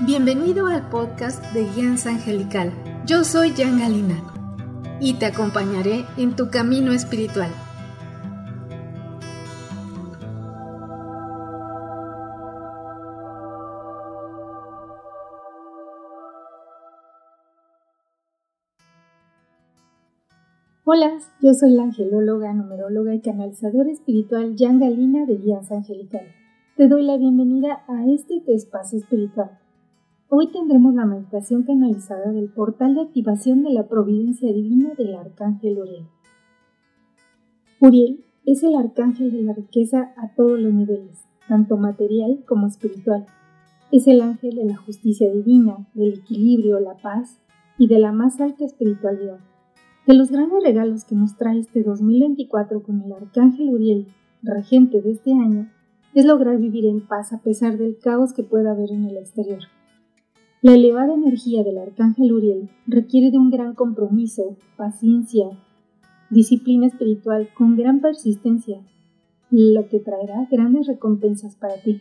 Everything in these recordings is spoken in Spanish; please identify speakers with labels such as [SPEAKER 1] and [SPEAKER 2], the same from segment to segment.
[SPEAKER 1] Bienvenido al podcast de Guianza Angelical. Yo soy Jan Galina y te acompañaré en tu camino espiritual. Hola, yo soy la angelóloga, numeróloga y canalizadora espiritual Jan Galina de Guianza Angelical. Te doy la bienvenida a este espacio espiritual. Hoy tendremos la meditación canalizada del portal de activación de la providencia divina del arcángel Uriel. Uriel es el arcángel de la riqueza a todos los niveles, tanto material como espiritual. Es el ángel de la justicia divina, del equilibrio, la paz y de la más alta espiritualidad. De los grandes regalos que nos trae este 2024 con el Arcángel Uriel, regente de este año, es lograr vivir en paz a pesar del caos que pueda haber en el exterior. La elevada energía del Arcángel Uriel requiere de un gran compromiso, paciencia, disciplina espiritual con gran persistencia, lo que traerá grandes recompensas para ti.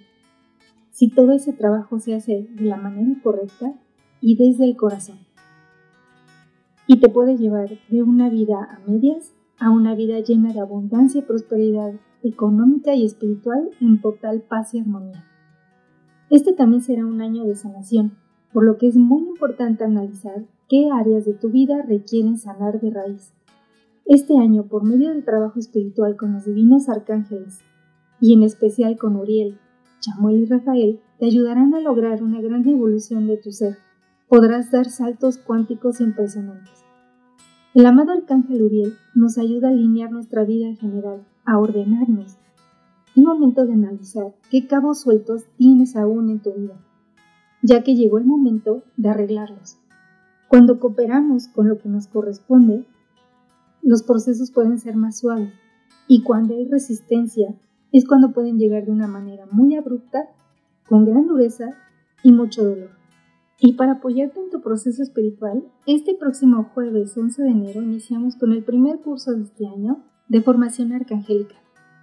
[SPEAKER 1] Si todo ese trabajo se hace de la manera correcta y desde el corazón y te puede llevar de una vida a medias a una vida llena de abundancia y prosperidad económica y espiritual en total paz y armonía. Este también será un año de sanación, por lo que es muy importante analizar qué áreas de tu vida requieren sanar de raíz. Este año, por medio del trabajo espiritual con los divinos arcángeles, y en especial con Uriel, Chamuel y Rafael, te ayudarán a lograr una gran evolución de tu ser podrás dar saltos cuánticos impresionantes. El amado Arcángel Uriel nos ayuda a alinear nuestra vida en general, a ordenarnos. Es momento de analizar qué cabos sueltos tienes aún en tu vida, ya que llegó el momento de arreglarlos. Cuando cooperamos con lo que nos corresponde, los procesos pueden ser más suaves y cuando hay resistencia es cuando pueden llegar de una manera muy abrupta, con gran dureza y mucho dolor. Y para apoyarte en tu proceso espiritual, este próximo jueves 11 de enero iniciamos con el primer curso de este año de formación arcangélica,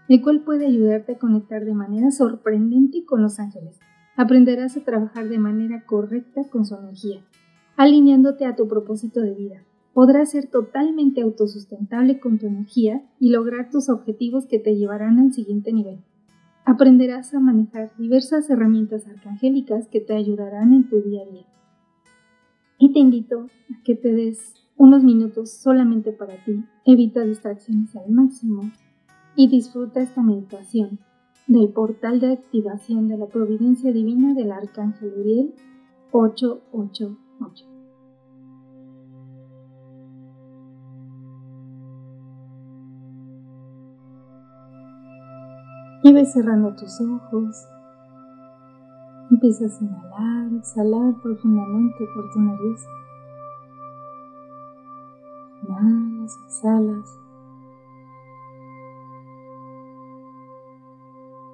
[SPEAKER 1] el cual puede ayudarte a conectar de manera sorprendente con los ángeles. Aprenderás a trabajar de manera correcta con su energía, alineándote a tu propósito de vida. Podrás ser totalmente autosustentable con tu energía y lograr tus objetivos que te llevarán al siguiente nivel aprenderás a manejar diversas herramientas arcangélicas que te ayudarán en tu día a día. Y te invito a que te des unos minutos solamente para ti, evita distracciones al máximo y disfruta esta meditación del portal de activación de la providencia divina del Arcángel Uriel 888. Y ves cerrando tus ojos. Empiezas a inhalar, exhalar profundamente por tu nariz. Inhalas, exhalas.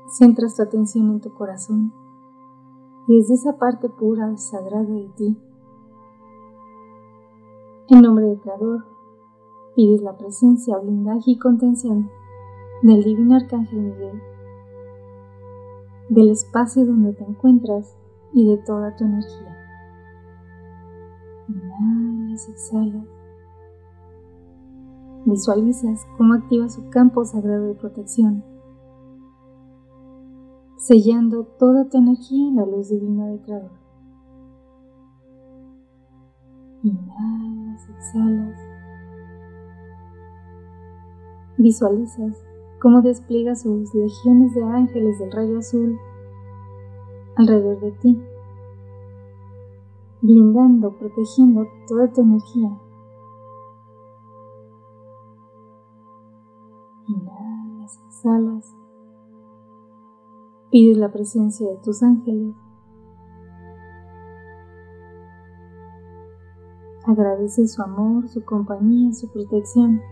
[SPEAKER 1] Centras tu atención en tu corazón y desde esa parte pura y sagrada de ti. En nombre del Creador, pides la presencia, blindaje y contención del Divino Arcángel Miguel del espacio donde te encuentras y de toda tu energía. Inhalas, exhalas. Visualizas cómo activa su campo sagrado de protección, sellando toda tu energía en la luz divina del Creador. Inhalas, exhalas. Visualizas cómo despliega sus legiones de ángeles del rayo azul alrededor de ti, blindando, protegiendo toda tu energía. Inhalas, exhalas, pides la presencia de tus ángeles. Agradeces su amor, su compañía, su protección.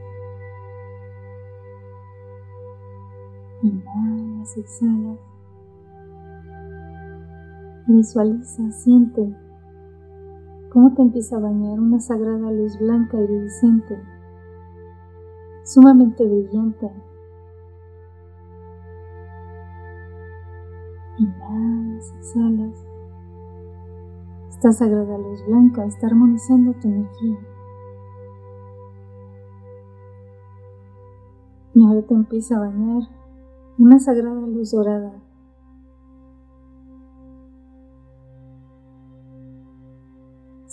[SPEAKER 1] Inhalas, exhalas. Visualiza, siente cómo te empieza a bañar una sagrada luz blanca iridiscente, sumamente brillante, Inhalas, exhalas. Esta sagrada luz blanca está armonizando tu energía. Y ahora te empieza a bañar una sagrada luz dorada.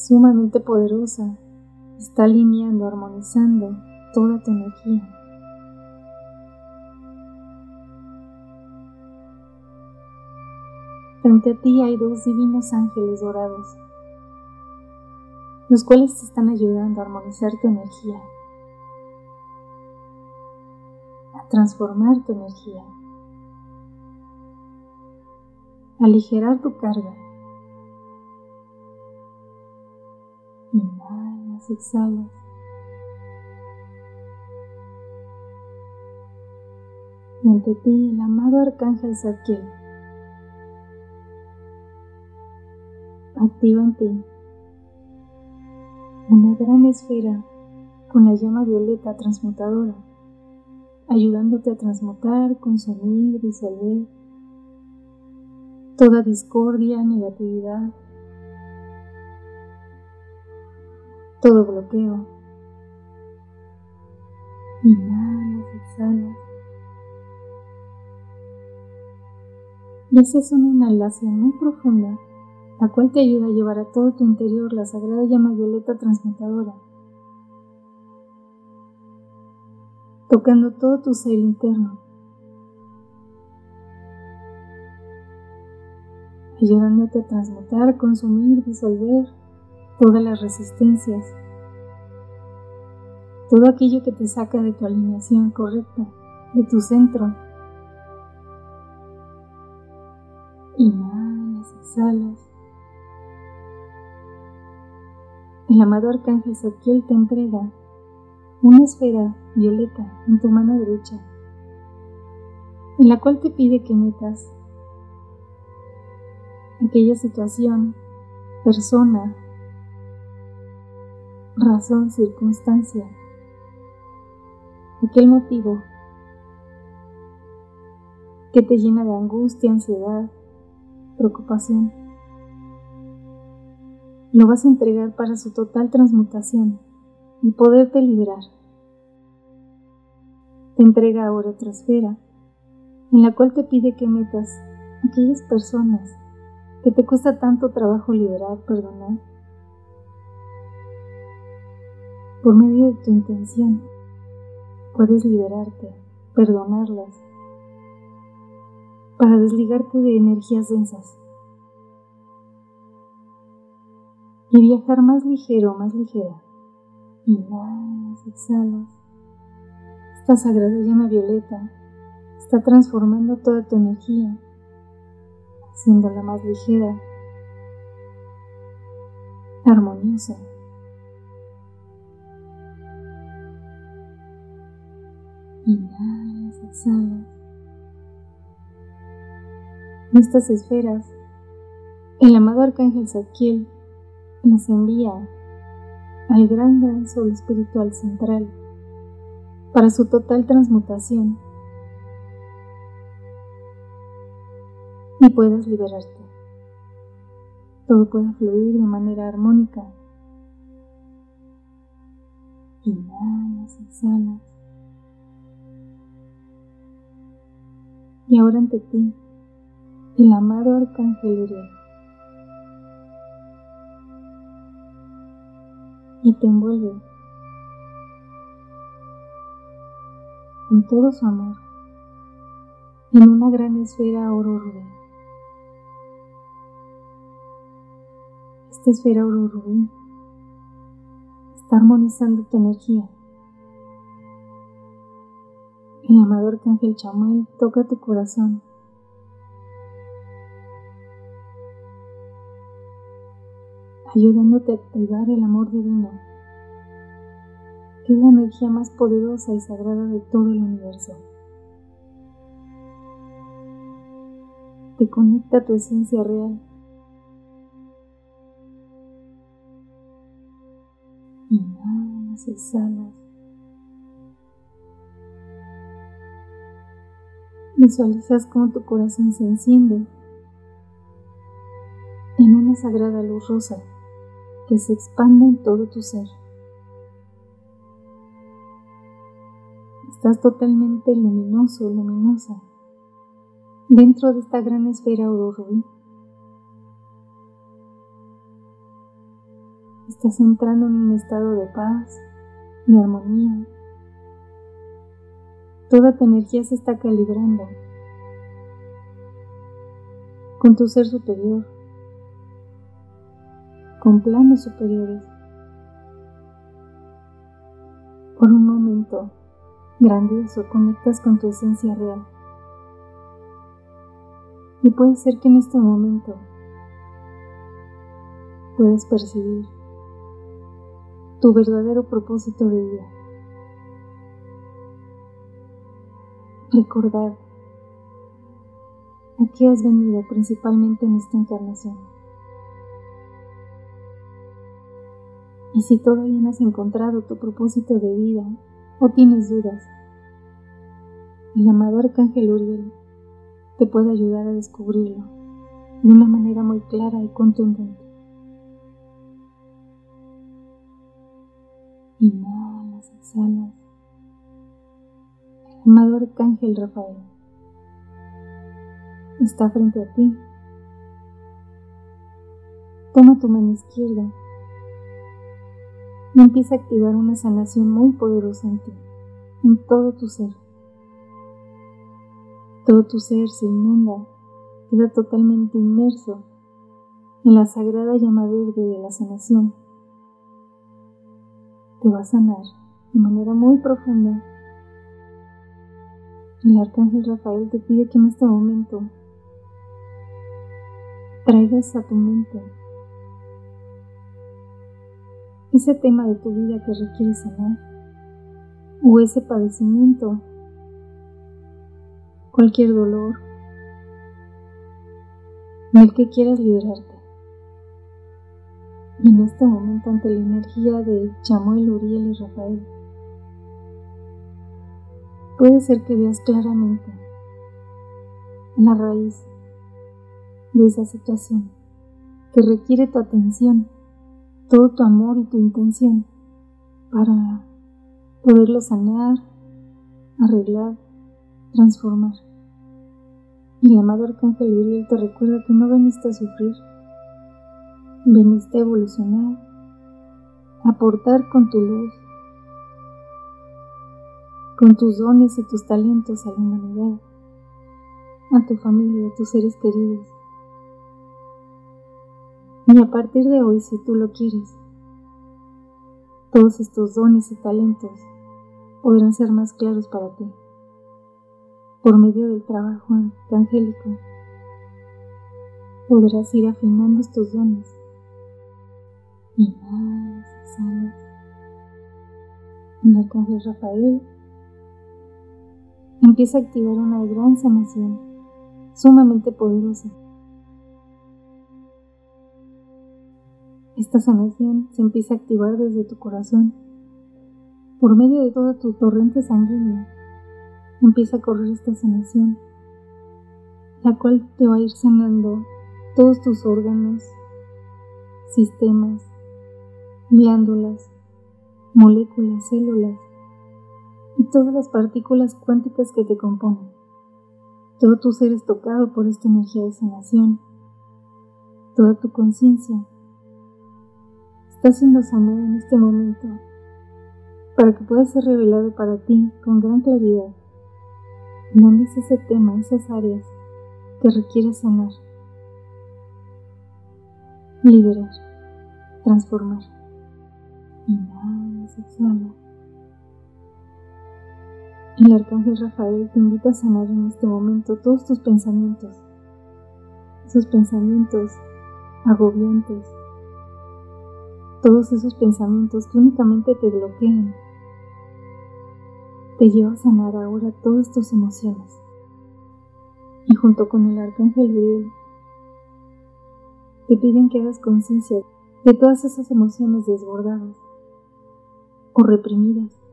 [SPEAKER 1] Sumamente poderosa, está alineando, armonizando toda tu energía. Frente a ti hay dos divinos ángeles dorados, los cuales te están ayudando a armonizar tu energía, a transformar tu energía, a aligerar tu carga. Inhalas, exhalas. Y ante ti el amado arcángel Zadkiel activa en ti una gran esfera con la llama violeta transmutadora, ayudándote a transmutar, consumir, disolver toda discordia, negatividad, todo bloqueo. Inhalas, exhalas. Y haces una inhalación muy profunda la cual te ayuda a llevar a todo tu interior la sagrada llama violeta transmutadora, tocando todo tu ser interno, ayudándote a transmutar, consumir, disolver todas las resistencias, todo aquello que te saca de tu alineación correcta, de tu centro. Inhalas, exhalas. El amado arcángel Zadkiel te entrega una esfera violeta en tu mano derecha, en la cual te pide que metas aquella situación, persona, razón, circunstancia, aquel motivo que te llena de angustia, ansiedad, preocupación lo vas a entregar para su total transmutación y poderte liberar. Te entrega ahora otra esfera, en la cual te pide que metas aquellas personas que te cuesta tanto trabajo liberar, perdonar, por medio de tu intención. Puedes liberarte, perdonarlas, para desligarte de energías densas. y viajar más ligero, más ligera. Inhalas, exhalas. Esta sagrada llama violeta está transformando toda tu energía, haciéndola más ligera, armoniosa. Inhalas, exhalas. En estas esferas, el amado arcángel Zadkiel nos envía al gran gran sol espiritual central para su total transmutación y puedas liberarte. Todo pueda fluir de manera armónica. Inhalas, exhalas. Y ahora ante ti, el amado Arcángel Uriel y te envuelve con todo su amor en una gran esfera oro rubí. Esta esfera oro rubí está armonizando tu energía. El amador Arcángel Chamuel toca tu corazón ayudándote a activar el amor divino, que es la energía más poderosa y sagrada de todo el universo. Te conecta a tu esencia real. Inhalas, exhalas. Visualizas cómo tu corazón se enciende una sagrada luz rosa que se expande en todo tu ser. Estás totalmente luminoso, luminosa, dentro de esta gran esfera oro rubí. Estás entrando en un estado de paz, de armonía. Toda tu energía se está calibrando con tu ser superior, con planos superiores. Por un momento grandioso conectas con tu esencia real. Y puede ser que en este momento puedas percibir tu verdadero propósito de vida. Recordar a qué has venido principalmente en esta encarnación. Y si todavía no has encontrado tu propósito de vida o tienes dudas, el amado Arcángel Uriel te puede ayudar a descubrirlo de una manera muy clara y contundente. Inhalas, exhalas. Amado Arcángel Rafael está frente a ti. Toma tu mano izquierda y empieza a activar una sanación muy poderosa en ti, en todo tu ser. Todo tu ser se inunda, queda totalmente inmerso en la sagrada llama verde de la sanación. Te va a sanar de manera muy profunda. El arcángel Rafael te pide que en este momento traigas a tu mente ese tema de tu vida que requiere sanar o ese padecimiento cualquier dolor del que quieras liberarte. Y en este momento, ante la energía de Chamuel, Uriel y Rafael, puede ser que veas claramente la raíz de esa situación que requiere tu atención, todo tu amor y tu intención para poderlo sanar, arreglar, transformar. Mi amado Arcángel Uriel te recuerda que no veniste a sufrir, veniste a evolucionar, a aportar con tu luz, con tus dones y tus talentos a la humanidad, a tu familia, a tus seres queridos. Y a partir de hoy, si tú lo quieres, todos estos dones y talentos podrán ser más claros para ti por medio del trabajo angélico, podrás ir afinando estos dones. Inhalas, exhalas. El arcángel Rafael empieza a activar una gran sanación sumamente poderosa. Esta sanación se empieza a activar desde tu corazón, por medio de toda tu torrente sanguínea empieza a correr esta sanación, la cual te va a ir sanando todos tus órganos, sistemas, glándulas, moléculas, células y todas las partículas cuánticas que te componen. Todo tu ser es tocado por esta energía de sanación. Toda tu conciencia está siendo sanada en este momento para que pueda ser revelado para ti con gran claridad ¿Dónde es ese tema, esas áreas que requiere sanar? Liberar, transformar. Inhala, exhala. El arcángel Rafael te invita a sanar en este momento todos tus pensamientos, esos pensamientos agobiantes, todos esos pensamientos que únicamente te bloquean. Te lleva a sanar ahora todas tus emociones. Y junto con el arcángel Uriel, te piden que hagas conciencia de todas esas emociones desbordadas o reprimidas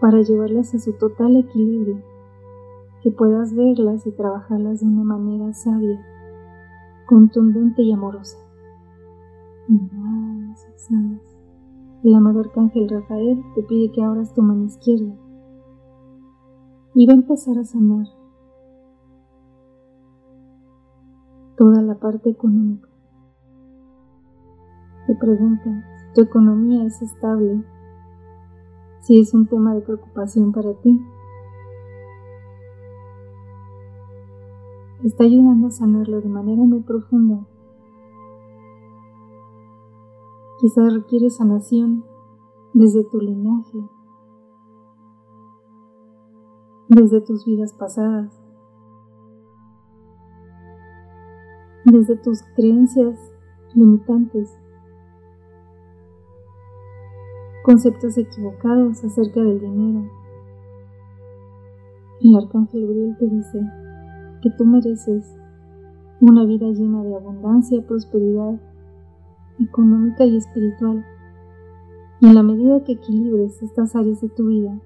[SPEAKER 1] para llevarlas a su total equilibrio, que puedas verlas y trabajarlas de una manera sabia, contundente y amorosa. Inhalas, exhalas. El amado arcángel Rafael te pide que abras tu mano izquierda y va a empezar a sanar toda la parte económica. Te pregunta tu economía es estable, si es un tema de preocupación para ti. Está ayudando a sanarlo de manera muy profunda. Quizás requiere sanación desde tu linaje, desde tus vidas pasadas, desde tus creencias limitantes, conceptos equivocados acerca del dinero. El arcángel Uriel te dice que tú mereces una vida llena de abundancia, prosperidad económica y espiritual. Y en la medida que equilibres estas áreas de tu vida,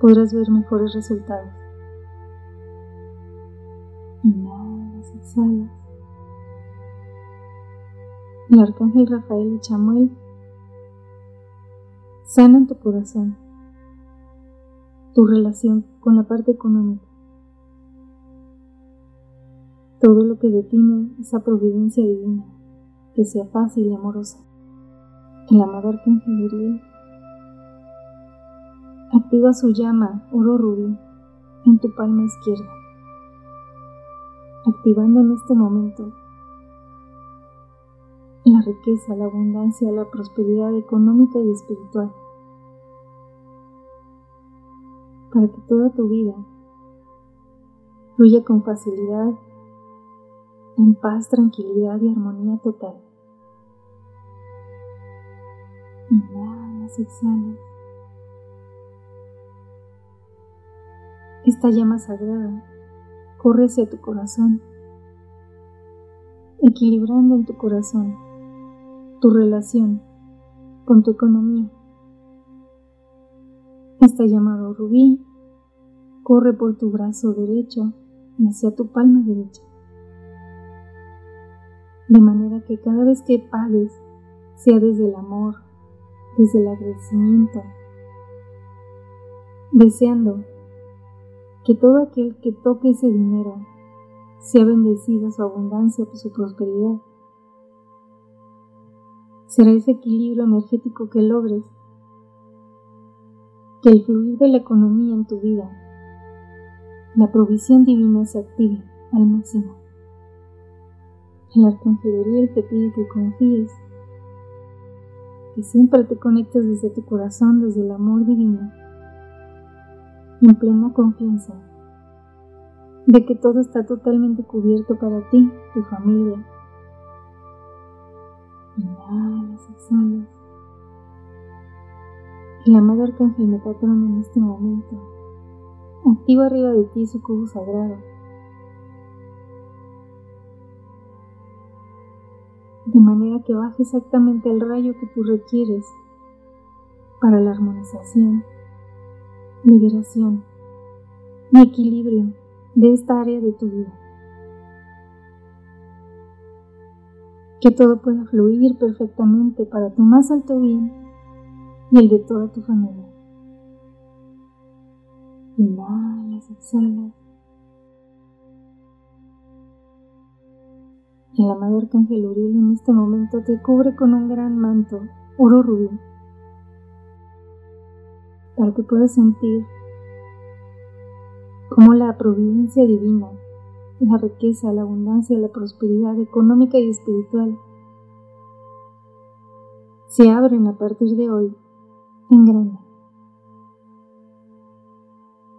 [SPEAKER 1] podrás ver mejores resultados. Inhalas, exhalas. El arcángel Rafael y Chamuel sanan tu corazón, tu relación con la parte económica, todo lo que detiene esa providencia divina, que sea fácil y amorosa. El amado arcángel Uriel activa su llama oro rubí en tu palma izquierda, activando en este momento la riqueza, la abundancia, la prosperidad económica y espiritual, para que toda tu vida fluya con facilidad, en paz, tranquilidad y armonía total. Inhalas, exhalas. Esta llama sagrada corre hacia tu corazón, equilibrando en tu corazón tu relación con tu economía. Esta llamada rubí corre por tu brazo derecho y hacia tu palma derecha. De manera que cada vez que pagues, sea desde el amor, desde el agradecimiento, deseando que todo aquel que toque ese dinero sea bendecido su abundancia, su prosperidad. Será ese equilibrio energético que logres, que el fluir de la economía en tu vida, la provisión divina se active al máximo. El arcángel Uriel te pide que confíes, que siempre te conectes desde tu corazón, desde el amor divino en plena confianza de que todo está totalmente cubierto para ti, tu familia. El amado Arcángel Metatron en este momento activa arriba de ti su cubo sagrado. De manera que baje exactamente el rayo que tú requieres para la armonización liberación y equilibrio de esta área de tu vida. Que todo pueda fluir perfectamente para tu más alto bien y el de toda tu familia. Inhalas, exhalas. El amado Arcángel Uriel en este momento te cubre con un gran manto oro rubí para que puedas sentir cómo la providencia divina, la riqueza, la abundancia, la prosperidad económica y espiritual se abren a partir de hoy en grande.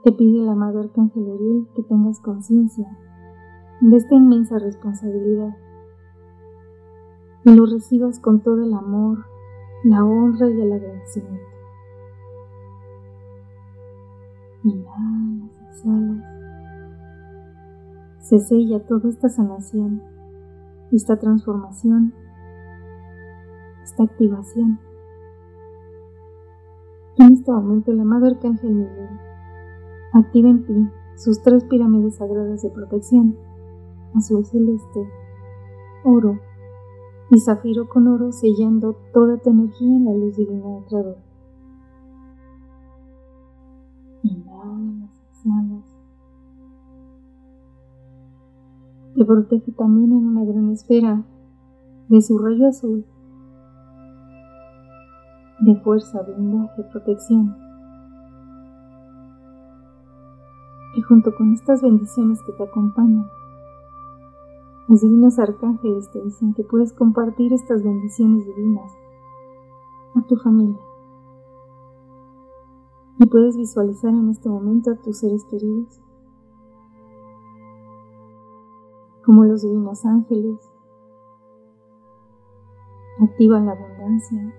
[SPEAKER 1] Te pide el amado Arcángel Uriel que tengas conciencia de esta inmensa responsabilidad y lo recibas con todo el amor, la honra y el agradecimiento. Inhalas, exhalas. Se sella toda esta sanación, esta transformación, esta activación. Este momento el amado Arcángel Miguel activa en ti sus tres pirámides sagradas de protección, azul celeste, oro y zafiro con oro sellando toda tu energía en la luz divina del Creador. Inhalas, exhalas. Te protege también en una gran esfera de su rayo azul de fuerza, blindaje, protección. Y junto con estas bendiciones que te acompañan, los divinos arcángeles te dicen que puedes compartir estas bendiciones divinas a tu familia. Y puedes visualizar en este momento a tus seres queridos, como los divinos ángeles activan la abundancia,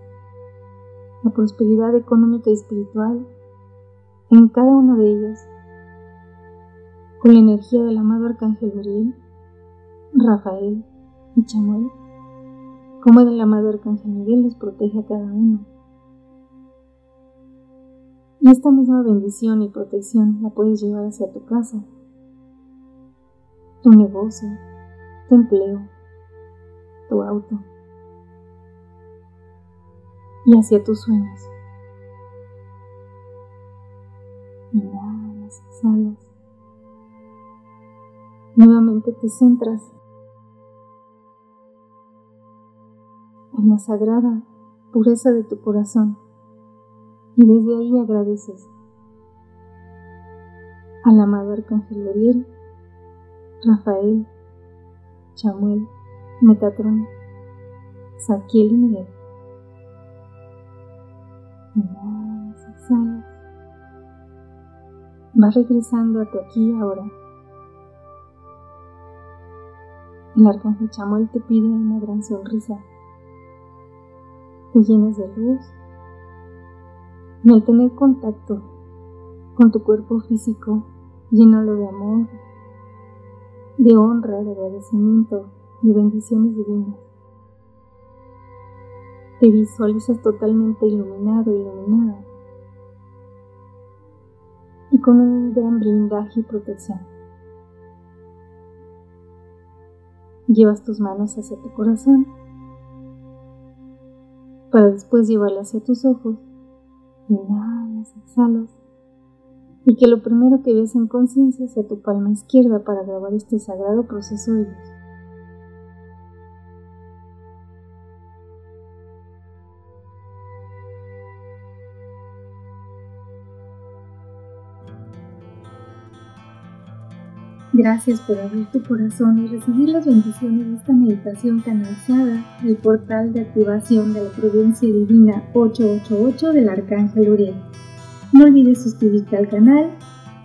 [SPEAKER 1] la prosperidad económica y espiritual en cada uno de ellos, con la energía del amado Arcángel Uriel Rafael y Chamuel, como el amado Arcángel Miguel los protege a cada uno. Y esta misma bendición y protección la puedes llevar hacia tu casa, tu negocio, tu empleo, tu auto y hacia tus sueños. Inhalas, exhalas. Nuevamente te centras en la sagrada pureza de tu corazón y desde ahí agradeces al amado Arcángel Gabriel, Rafael, Chamuel, Metatron, Saquiel y Miguel. Inhalas, exhalas. Vas regresando a tu aquí y ahora. El arcángel Chamuel te pide una gran sonrisa te llenes de luz y al tener contacto con tu cuerpo físico, llénalo de amor, de honra, de agradecimiento y bendiciones divinas. Te visualizas totalmente iluminado, iluminada y con un gran blindaje y protección. Llevas tus manos hacia tu corazón para después llevarla hacia tus ojos. Inhalas, exhalas. Y que lo primero que veas en conciencia sea tu palma izquierda para grabar este sagrado proceso de luz. Gracias por abrir tu corazón y recibir las bendiciones de esta meditación canalizada del portal de activación de la Prudencia Divina 888 del Arcángel Uriel. No olvides suscribirte al canal,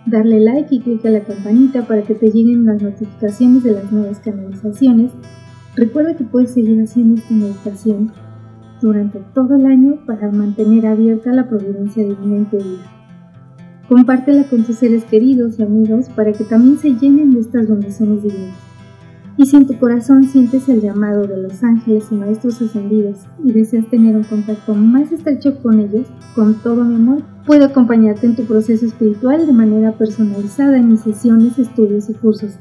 [SPEAKER 1] darle like y clic a la campanita para que te lleguen las notificaciones de las nuevas canalizaciones. Recuerda que puedes seguir haciendo esta meditación durante todo el año para mantener abierta la Providencia Divina en tu vida. Compártela con tus seres queridos y amigos para que también se llenen de estas bendiciones divinas. Y si en tu corazón sientes el llamado de los ángeles y maestros ascendidos y deseas tener un contacto más estrecho con ellos, con todo mi amor, puedo acompañarte en tu proceso espiritual de manera personalizada en mis sesiones, estudios y cursos.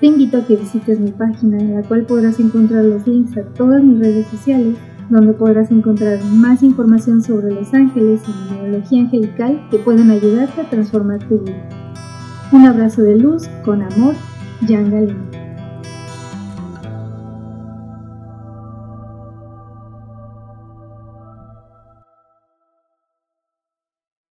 [SPEAKER 1] Te invito a que visites mi página en la cual podrás encontrar los links a todas mis redes sociales donde podrás encontrar más información sobre los ángeles y numerología angelical que pueden ayudarte a transformar tu vida. Un abrazo de luz con amor, Jan